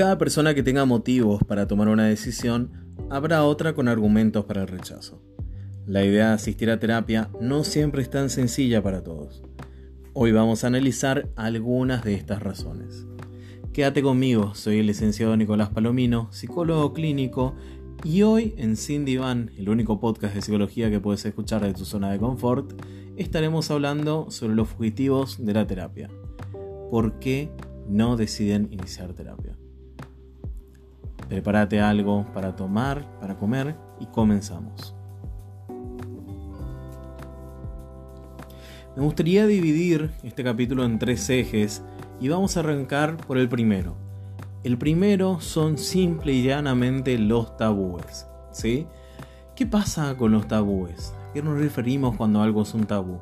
cada persona que tenga motivos para tomar una decisión, habrá otra con argumentos para el rechazo. La idea de asistir a terapia no siempre es tan sencilla para todos. Hoy vamos a analizar algunas de estas razones. Quédate conmigo, soy el licenciado Nicolás Palomino, psicólogo clínico, y hoy en Sin Diván, el único podcast de psicología que puedes escuchar de tu zona de confort, estaremos hablando sobre los fugitivos de la terapia. ¿Por qué no deciden iniciar terapia? Prepárate algo para tomar, para comer y comenzamos. Me gustaría dividir este capítulo en tres ejes y vamos a arrancar por el primero. El primero son simple y llanamente los tabúes. ¿sí? ¿Qué pasa con los tabúes? ¿A qué nos referimos cuando algo es un tabú?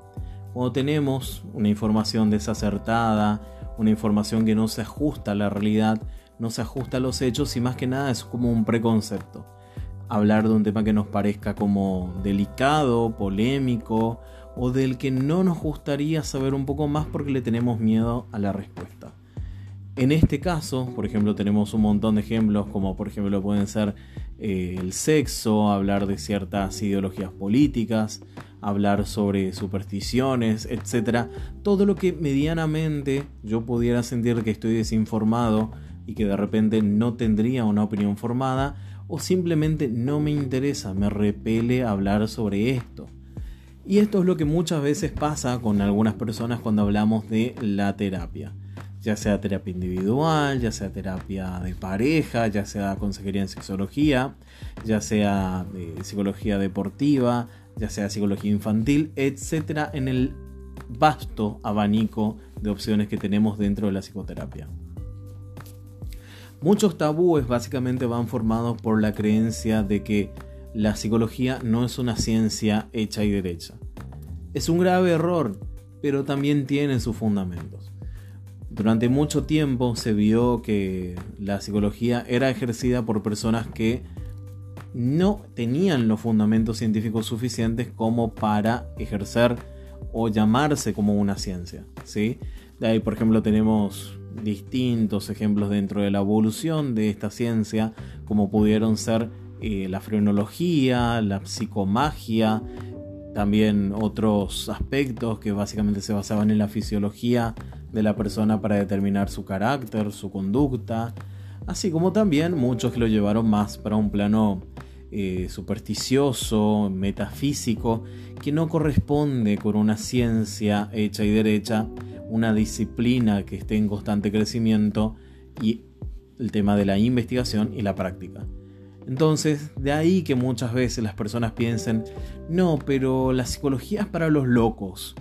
Cuando tenemos una información desacertada, una información que no se ajusta a la realidad, no se ajusta a los hechos y más que nada es como un preconcepto. Hablar de un tema que nos parezca como delicado, polémico o del que no nos gustaría saber un poco más porque le tenemos miedo a la respuesta. En este caso, por ejemplo, tenemos un montón de ejemplos como por ejemplo pueden ser eh, el sexo, hablar de ciertas ideologías políticas, hablar sobre supersticiones, etc. Todo lo que medianamente yo pudiera sentir que estoy desinformado y que de repente no tendría una opinión formada o simplemente no me interesa, me repele hablar sobre esto. Y esto es lo que muchas veces pasa con algunas personas cuando hablamos de la terapia. Ya sea terapia individual, ya sea terapia de pareja, ya sea consejería en sexología, ya sea psicología deportiva, ya sea psicología infantil, etcétera, en el vasto abanico de opciones que tenemos dentro de la psicoterapia. Muchos tabúes básicamente van formados por la creencia de que la psicología no es una ciencia hecha y derecha. Es un grave error, pero también tiene sus fundamentos. Durante mucho tiempo se vio que la psicología era ejercida por personas que no tenían los fundamentos científicos suficientes como para ejercer o llamarse como una ciencia. ¿sí? De ahí, por ejemplo, tenemos distintos ejemplos dentro de la evolución de esta ciencia, como pudieron ser eh, la frenología, la psicomagia, también otros aspectos que básicamente se basaban en la fisiología de la persona para determinar su carácter, su conducta, así como también muchos que lo llevaron más para un plano eh, supersticioso, metafísico, que no corresponde con una ciencia hecha y derecha, una disciplina que esté en constante crecimiento y el tema de la investigación y la práctica. Entonces, de ahí que muchas veces las personas piensen, no, pero la psicología es para los locos.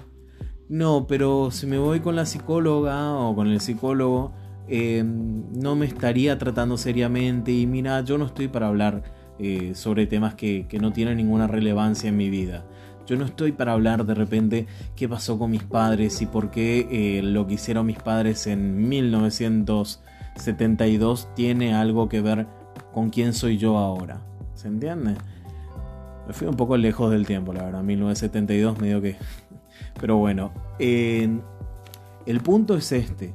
No, pero si me voy con la psicóloga o con el psicólogo, eh, no me estaría tratando seriamente y mira, yo no estoy para hablar eh, sobre temas que, no tienen ninguna relevancia en mi vida. Yo no estoy para hablar de repente qué pasó con mis padres y por qué eh, lo que hicieron mis padres en 1972 tiene algo que ver con quién soy yo ahora. ¿Se entiende? Me fui un poco lejos del tiempo, la verdad. 1972 medio que... Pero bueno, el punto es este.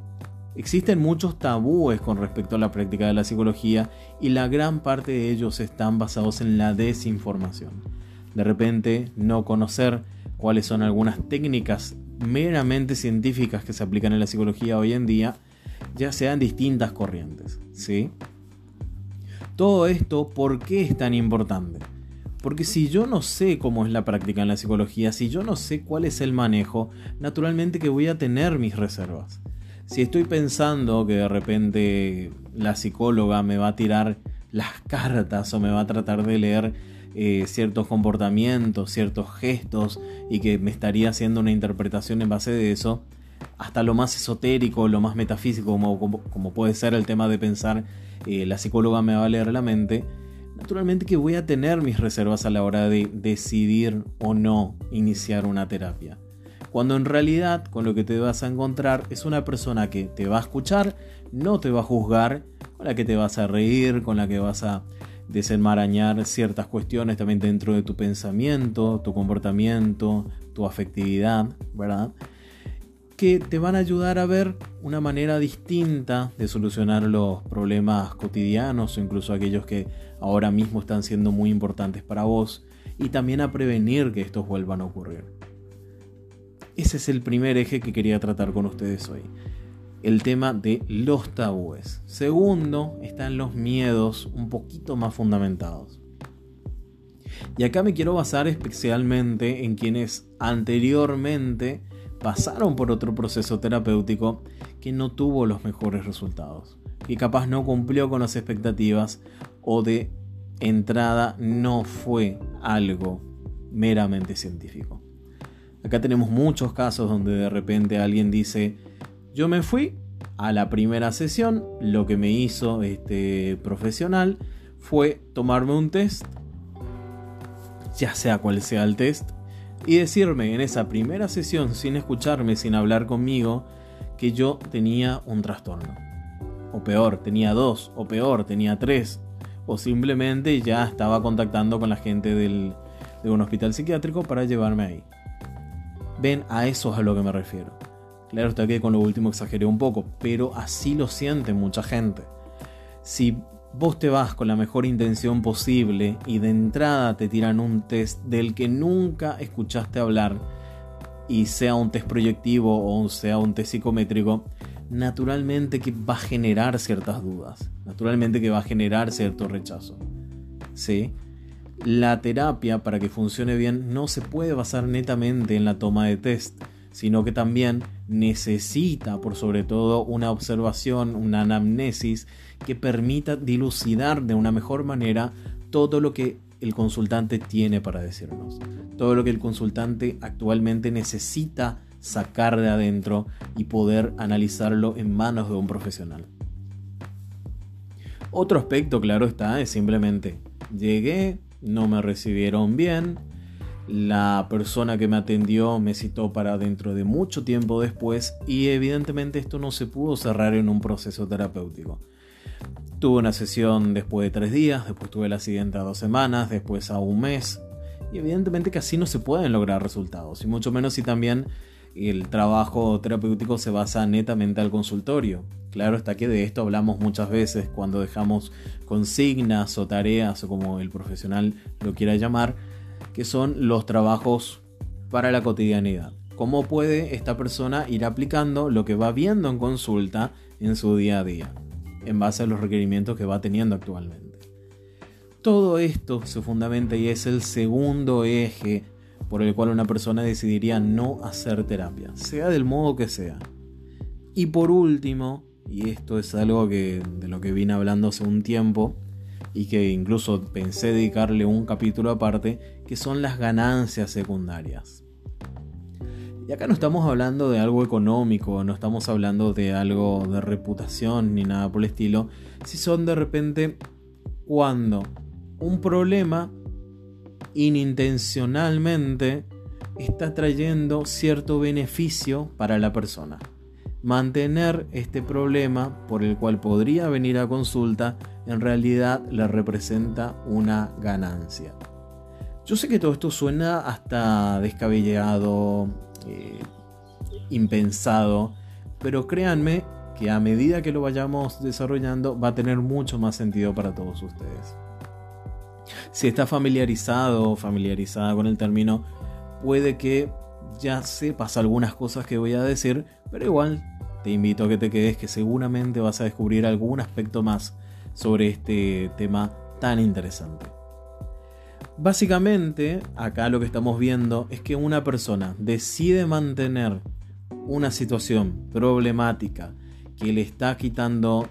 Existen muchos tabúes con respecto a la práctica de la psicología y la gran parte de ellos están basados en la desinformación. De repente, no conocer cuáles son algunas técnicas meramente científicas que se aplican en la psicología hoy en día, ya sean distintas corrientes. ¿sí? Todo esto, ¿por qué es tan importante? Porque si yo no sé cómo es la práctica en la psicología, si yo no sé cuál es el manejo, naturalmente que voy a tener mis reservas. Si estoy pensando que de repente la psicóloga me va a tirar las cartas o me va a tratar de leer eh, ciertos comportamientos, ciertos gestos y que me estaría haciendo una interpretación en base de eso, hasta lo más esotérico, lo más metafísico, como puede ser el tema de pensar eh, la psicóloga me va a leer la mente, naturalmente que voy a tener mis reservas a la hora de decidir o no iniciar una terapia. Cuando en realidad con lo que te vas a encontrar es una persona que te va a escuchar, no te va a juzgar, con la que te vas a reír, con la que vas a desenmarañar ciertas cuestiones también dentro de tu pensamiento, tu comportamiento, tu afectividad, ¿verdad? Que te van a ayudar a ver una manera distinta de solucionar los problemas cotidianos o incluso aquellos que ahora mismo están siendo muy importantes para vos y también a prevenir que estos vuelvan a ocurrir. Ese es el primer eje que quería tratar con ustedes hoy. El tema de los tabúes. Segundo, están los miedos un poquito más fundamentados. Y acá me quiero basar especialmente en quienes anteriormente pasaron por otro proceso terapéutico que no tuvo los mejores resultados, que capaz no cumplió con las expectativas o de entrada no fue algo meramente científico. Acá tenemos muchos casos donde de repente alguien dice, yo me fui a la primera sesión, lo que me hizo este profesional fue tomarme un test, ya sea cual sea el test, y decirme en esa primera sesión, sin escucharme, sin hablar conmigo, que yo tenía un trastorno. O peor, tenía dos, o peor, tenía tres, o simplemente ya estaba contactando con la gente del, de un hospital psiquiátrico para llevarme ahí. Ven, a eso es a lo que me refiero. Claro está que con lo último exageré un poco, pero así lo siente mucha gente. Si vos te vas con la mejor intención posible y de entrada te tiran un test del que nunca escuchaste hablar, y sea un test proyectivo o sea un test psicométrico, naturalmente que va a generar ciertas dudas, naturalmente que va a generar cierto rechazo. ¿Sí? La terapia, para que funcione bien, no se puede basar netamente en la toma de test, sino que también necesita, por sobre todo, una observación, una anamnesis que permita dilucidar de una mejor manera todo lo que el consultante tiene para decirnos, todo lo que el consultante actualmente necesita sacar de adentro y poder analizarlo en manos de un profesional. Otro aspecto, claro está, es simplemente llegué, no me recibieron bien, la persona que me atendió me citó para dentro de mucho tiempo después y evidentemente esto no se pudo cerrar en un proceso terapéutico. Tuve una sesión después de tres días, después tuve la siguiente a dos semanas, después a un mes. Y evidentemente que así no se pueden lograr resultados, y mucho menos si también el trabajo terapéutico se basa netamente al consultorio. Claro está que de esto hablamos muchas veces cuando dejamos consignas o tareas o como el profesional lo quiera llamar, que son los trabajos para la cotidianidad. ¿Cómo puede esta persona ir aplicando lo que va viendo en consulta en su día a día, en base a los requerimientos que va teniendo actualmente? Todo esto se fundamenta y es el segundo eje por el cual una persona decidiría no hacer terapia, sea del modo que sea. Y por último, y esto es algo que, de lo que vine hablando hace un tiempo, y que incluso pensé dedicarle un capítulo aparte, que son las ganancias secundarias. Y acá no estamos hablando de algo económico, no estamos hablando de algo de reputación ni nada por el estilo, si son de repente cuando un problema inintencionalmente está trayendo cierto beneficio para la persona. Mantener este problema por el cual podría venir a consulta en realidad le representa una ganancia. Yo sé que todo esto suena hasta descabellado, eh, impensado, pero créanme que a medida que lo vayamos desarrollando va a tener mucho más sentido para todos ustedes. Si está familiarizado o familiarizada con el término, puede que ya sepas algunas cosas que voy a decir, pero igual te invito a que te quedes que seguramente vas a descubrir algún aspecto más sobre este tema tan interesante. Básicamente, acá lo que estamos viendo es que una persona decide mantener una situación problemática que le está quitando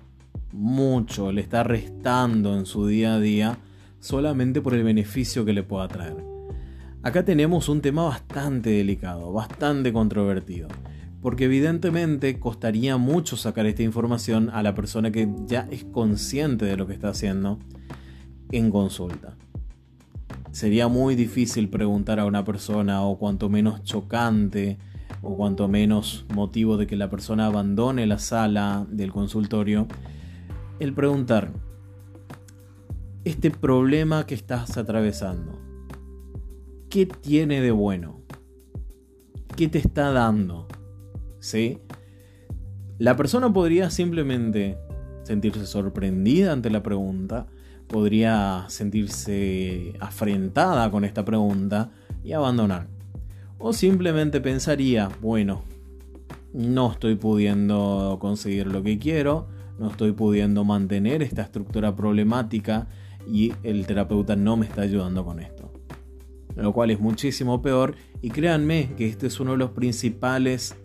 mucho, le está restando en su día a día, solamente por el beneficio que le pueda traer. Acá tenemos un tema bastante delicado, bastante controvertido porque evidentemente costaría mucho sacar esta información a la persona que ya es consciente de lo que está haciendo en consulta. Sería muy difícil preguntar a una persona o cuanto menos chocante o cuanto menos motivo de que la persona abandone la sala del consultorio, el preguntar, este problema que estás atravesando, ¿qué tiene de bueno? ¿Qué te está dando? ¿sí? La persona podría simplemente sentirse sorprendida ante la pregunta, podría sentirse afrentada con esta pregunta y abandonar. O simplemente pensaría, bueno, no estoy pudiendo conseguir lo que quiero, no estoy pudiendo mantener esta estructura problemática y el terapeuta no me está ayudando con esto. Lo cual es muchísimo peor y créanme que este es uno de los principales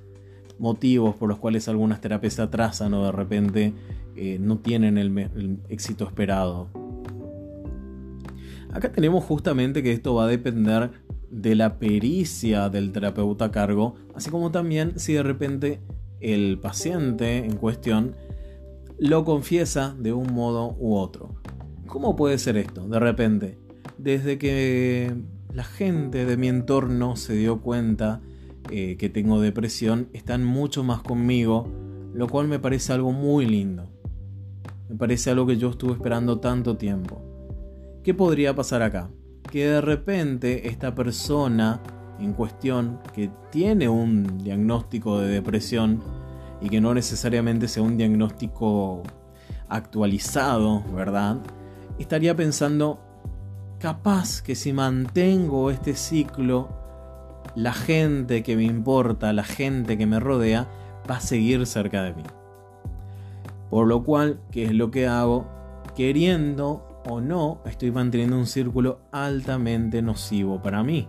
motivos por los cuales algunas terapias se atrasan o de repente eh, no tienen el, éxito esperado. Acá tenemos justamente que esto va a depender de la pericia del terapeuta a cargo, así como también si de repente el paciente en cuestión lo confiesa de un modo u otro. ¿Cómo puede ser esto? De repente, desde que la gente de mi entorno se dio cuenta eh, que tengo depresión, están mucho más conmigo, lo cual me parece algo muy lindo. Me parece algo que yo estuve esperando tanto tiempo. ¿Qué podría pasar acá? Que de repente esta persona en cuestión que tiene un diagnóstico de depresión y que no necesariamente sea un diagnóstico actualizado, ¿verdad? Estaría pensando, capaz que si mantengo este ciclo, la gente que me importa, la gente que me rodea, va a seguir cerca de mí. Por lo cual, ¿qué es lo que hago? Queriendo o no, estoy manteniendo un círculo altamente nocivo para mí.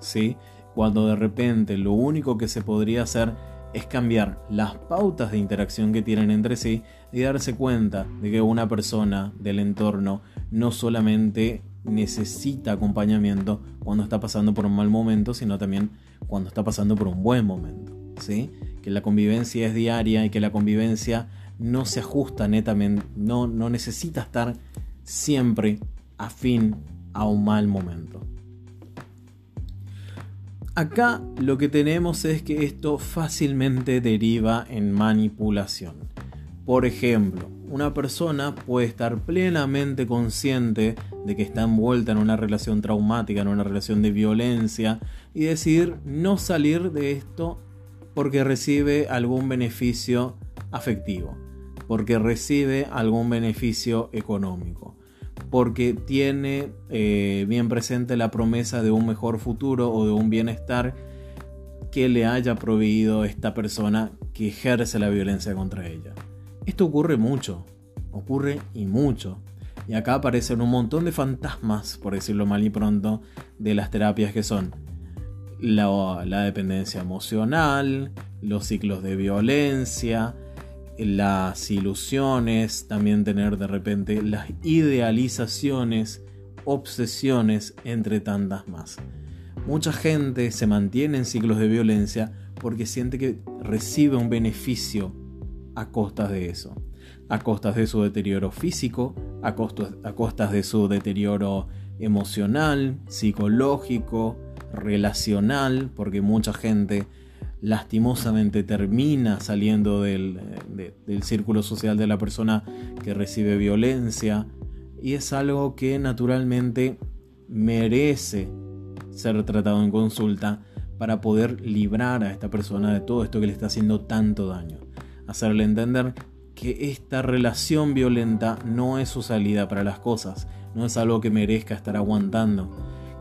¿Sí? Cuando de repente lo único que se podría hacer es cambiar las pautas de interacción que tienen entre sí y darse cuenta de que una persona del entorno no solamente necesita acompañamiento cuando está pasando por un mal momento, sino también cuando está pasando por un buen momento. ¿sí? Que la convivencia es diaria y que la convivencia no se ajusta netamente, no, no necesita estar siempre afín a un mal momento. Acá lo que tenemos es que esto fácilmente deriva en manipulación. Por ejemplo, una persona puede estar plenamente consciente de que está envuelta en una relación traumática, en una relación de violencia, y decidir no salir de esto porque recibe algún beneficio afectivo, porque recibe algún beneficio económico porque tiene eh, bien presente la promesa de un mejor futuro o de un bienestar que le haya proveído esta persona que ejerce la violencia contra ella. Esto ocurre mucho, ocurre y mucho. Y acá aparecen un montón de fantasmas, por decirlo mal y pronto, de las terapias que son la, la dependencia emocional, los ciclos de violencia, las ilusiones, también tener de repente las idealizaciones, obsesiones, entre tantas más. Mucha gente se mantiene en ciclos de violencia porque siente que recibe un beneficio a costas de eso, a costas de su deterioro físico, a, a costas de su deterioro emocional, psicológico, relacional, porque mucha gente lastimosamente termina saliendo del, círculo social de la persona que recibe violencia y es algo que naturalmente merece ser tratado en consulta para poder librar a esta persona de todo esto que le está haciendo tanto daño. Hacerle entender que esta relación violenta no es su salida para las cosas, no es algo que merezca estar aguantando,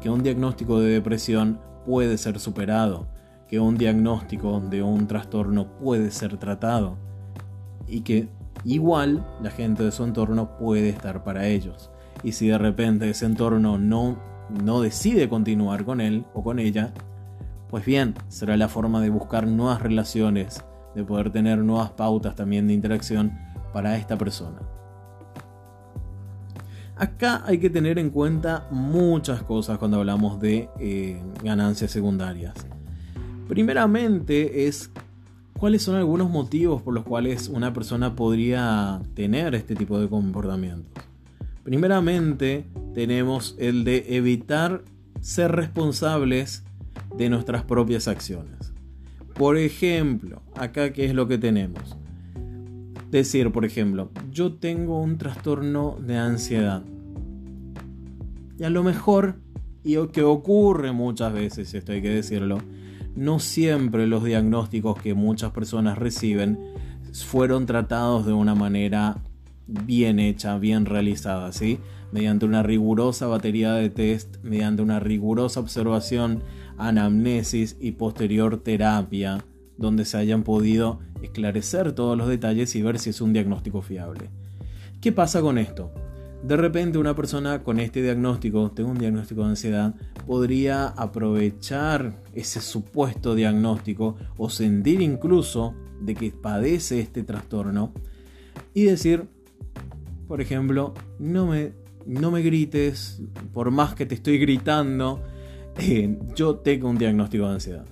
que un diagnóstico de depresión puede ser superado, que un diagnóstico de un trastorno puede ser tratado y que igual la gente de su entorno puede estar para ellos. Y si de repente ese entorno no, no decide continuar con él o con ella, pues bien, será la forma de buscar nuevas relaciones, de poder tener nuevas pautas también de interacción para esta persona. Acá hay que tener en cuenta muchas cosas cuando hablamos de eh, ganancias secundarias. Primeramente es cuáles son algunos motivos por los cuales una persona podría tener este tipo de comportamientos. Primeramente tenemos el de evitar ser responsables de nuestras propias acciones. Por ejemplo, acá qué es lo que tenemos. Decir, por ejemplo, yo tengo un trastorno de ansiedad. Y a lo mejor, y que ocurre muchas veces, esto hay que decirlo, no siempre los diagnósticos que muchas personas reciben fueron tratados de una manera bien hecha, bien realizada, ¿sí? Mediante una rigurosa batería de test, mediante una rigurosa observación, anamnesis y posterior terapia, donde se hayan podido esclarecer todos los detalles y ver si es un diagnóstico fiable. ¿Qué pasa con esto? De repente una persona con este diagnóstico, tengo un diagnóstico de ansiedad, podría aprovechar ese supuesto diagnóstico o sentir incluso de que padece este trastorno y decir, por ejemplo, no me, no me grites, por más que te estoy gritando, eh, yo tengo un diagnóstico de ansiedad.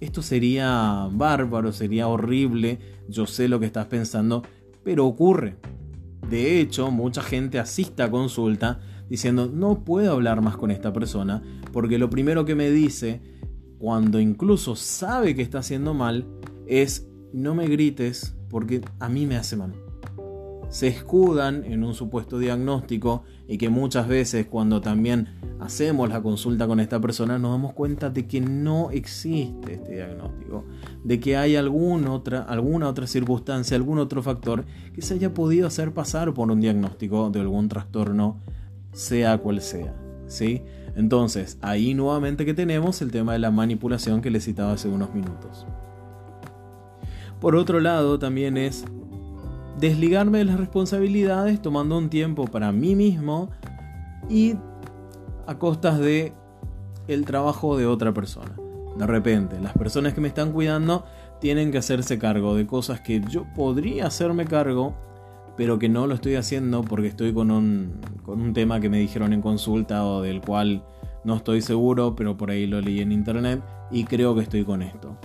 Esto sería bárbaro, sería horrible, yo sé lo que estás pensando, pero ocurre. De hecho, mucha gente asiste a consulta diciendo, no puedo hablar más con esta persona, porque lo primero que me dice, cuando incluso sabe que está haciendo mal, es, no me grites porque a mí me hace mal se escudan en un supuesto diagnóstico y que muchas veces cuando también hacemos la consulta con esta persona nos damos cuenta de que no existe este diagnóstico, de que hay alguna otra, alguna otra circunstancia, algún otro factor que se haya podido hacer pasar por un diagnóstico de algún trastorno, sea cual sea. ¿sí? Entonces, ahí nuevamente que tenemos el tema de la manipulación que les citaba hace unos minutos. Por otro lado, también es desligarme de las responsabilidades tomando un tiempo para mí mismo y a costas de el trabajo de otra persona. De repente, las personas que me están cuidando tienen que hacerse cargo de cosas que yo podría hacerme cargo, pero que no lo estoy haciendo porque estoy con un, con un tema que me dijeron en consulta o del cual no estoy seguro, pero por ahí lo leí en internet y creo que estoy con esto.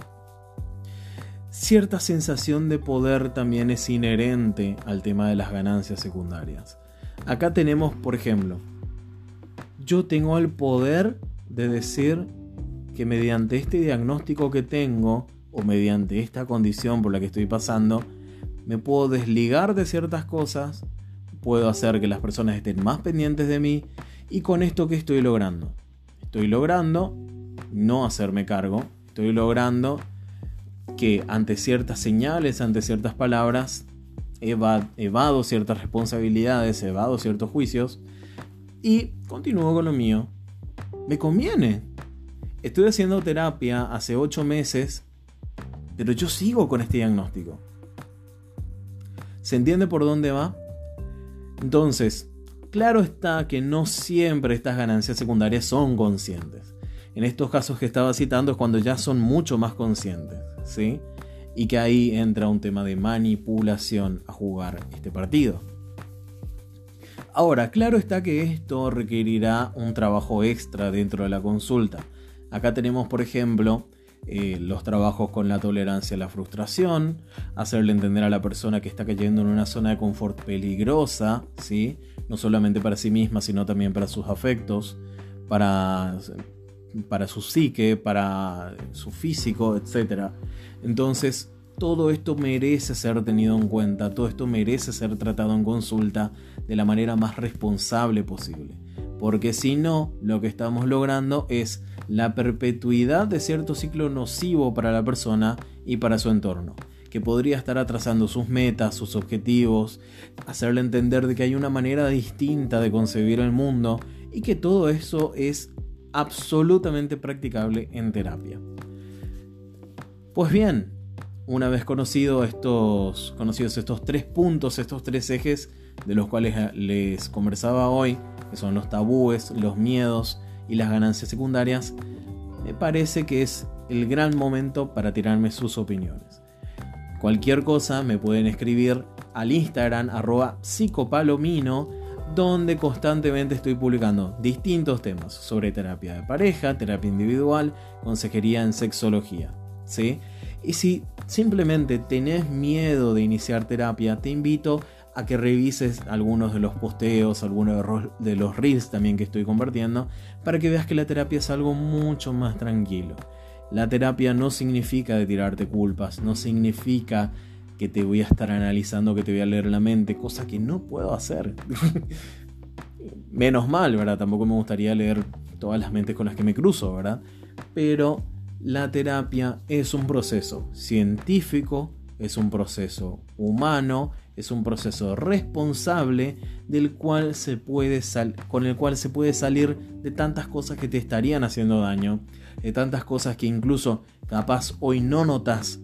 Cierta sensación de poder también es inherente al tema de las ganancias secundarias. Acá tenemos, por ejemplo, yo tengo el poder de decir que mediante este diagnóstico que tengo o mediante esta condición por la que estoy pasando, me puedo desligar de ciertas cosas, puedo hacer que las personas estén más pendientes de mí y con esto que estoy logrando. Estoy logrando no hacerme cargo, estoy logrando que ante ciertas señales, ante ciertas palabras, evado ciertas responsabilidades, evado ciertos juicios y continúo con lo mío. Me conviene. Estoy haciendo terapia hace 8 meses, pero yo sigo con este diagnóstico. ¿Se entiende por dónde va? Entonces, claro está que no siempre estas ganancias secundarias son conscientes. En estos casos que estaba citando es cuando ya son mucho más conscientes. ¿sí? Y que ahí entra un tema de manipulación a jugar este partido. Ahora, claro está que esto requerirá un trabajo extra dentro de la consulta. Acá tenemos, por ejemplo, eh, los trabajos con la tolerancia a la frustración, hacerle entender a la persona que está cayendo en una zona de confort peligrosa, ¿sí? no solamente para sí misma, sino también para sus afectos, para para su psique, para su físico, etc. Entonces, todo esto merece ser tenido en cuenta, todo esto merece ser tratado en consulta de la manera más responsable posible. Porque si no, lo que estamos logrando es la perpetuidad de cierto ciclo nocivo para la persona y para su entorno, que podría estar atrasando sus metas, sus objetivos, hacerle entender de que hay una manera distinta de concebir el mundo y que todo eso es absolutamente practicable en terapia. Pues bien, una vez estos, conocidos estos tres puntos, estos tres ejes de los cuales les conversaba hoy, que son los tabúes, los miedos y las ganancias secundarias, me parece que es el gran momento para tirarme sus opiniones. Cualquier cosa me pueden escribir al Instagram arroba psicopalomino donde constantemente estoy publicando distintos temas sobre terapia de pareja, terapia individual, consejería en sexología. ¿sí? Y si simplemente tenés miedo de iniciar terapia, te invito a que revises algunos de los posteos, algunos de los reels también que estoy compartiendo, para que veas que la terapia es algo mucho más tranquilo. La terapia no significa de tirarte culpas, no significa que te voy a estar analizando, que te voy a leer la mente, cosa que no puedo hacer. Menos mal, ¿verdad? Tampoco me gustaría leer todas las mentes con las que me cruzo, ¿verdad? Pero la terapia es un proceso científico, es un proceso humano, es un proceso responsable del cual se puede con el cual se puede salir de tantas cosas que te estarían haciendo daño, de tantas cosas que incluso capaz hoy no notas,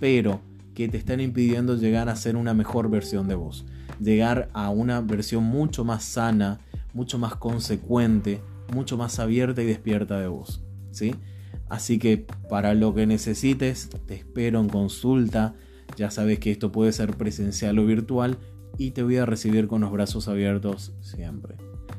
pero que te están impidiendo llegar a ser una mejor versión de vos, llegar a una versión mucho más sana, mucho más consecuente, mucho más abierta y despierta de vos, ¿sí? Así que para lo que necesites, te espero en consulta. Ya sabes que esto puede ser presencial o virtual y te voy a recibir con los brazos abiertos siempre.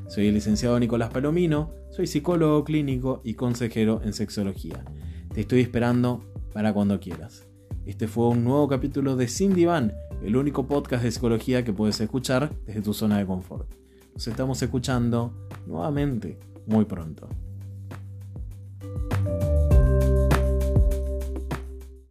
Soy el licenciado Nicolás Palomino, soy psicólogo clínico y consejero en sexología. Te estoy esperando para cuando quieras. Este fue un nuevo capítulo de Sin Diván, el único podcast de psicología que puedes escuchar desde tu zona de confort. Nos estamos escuchando nuevamente muy pronto.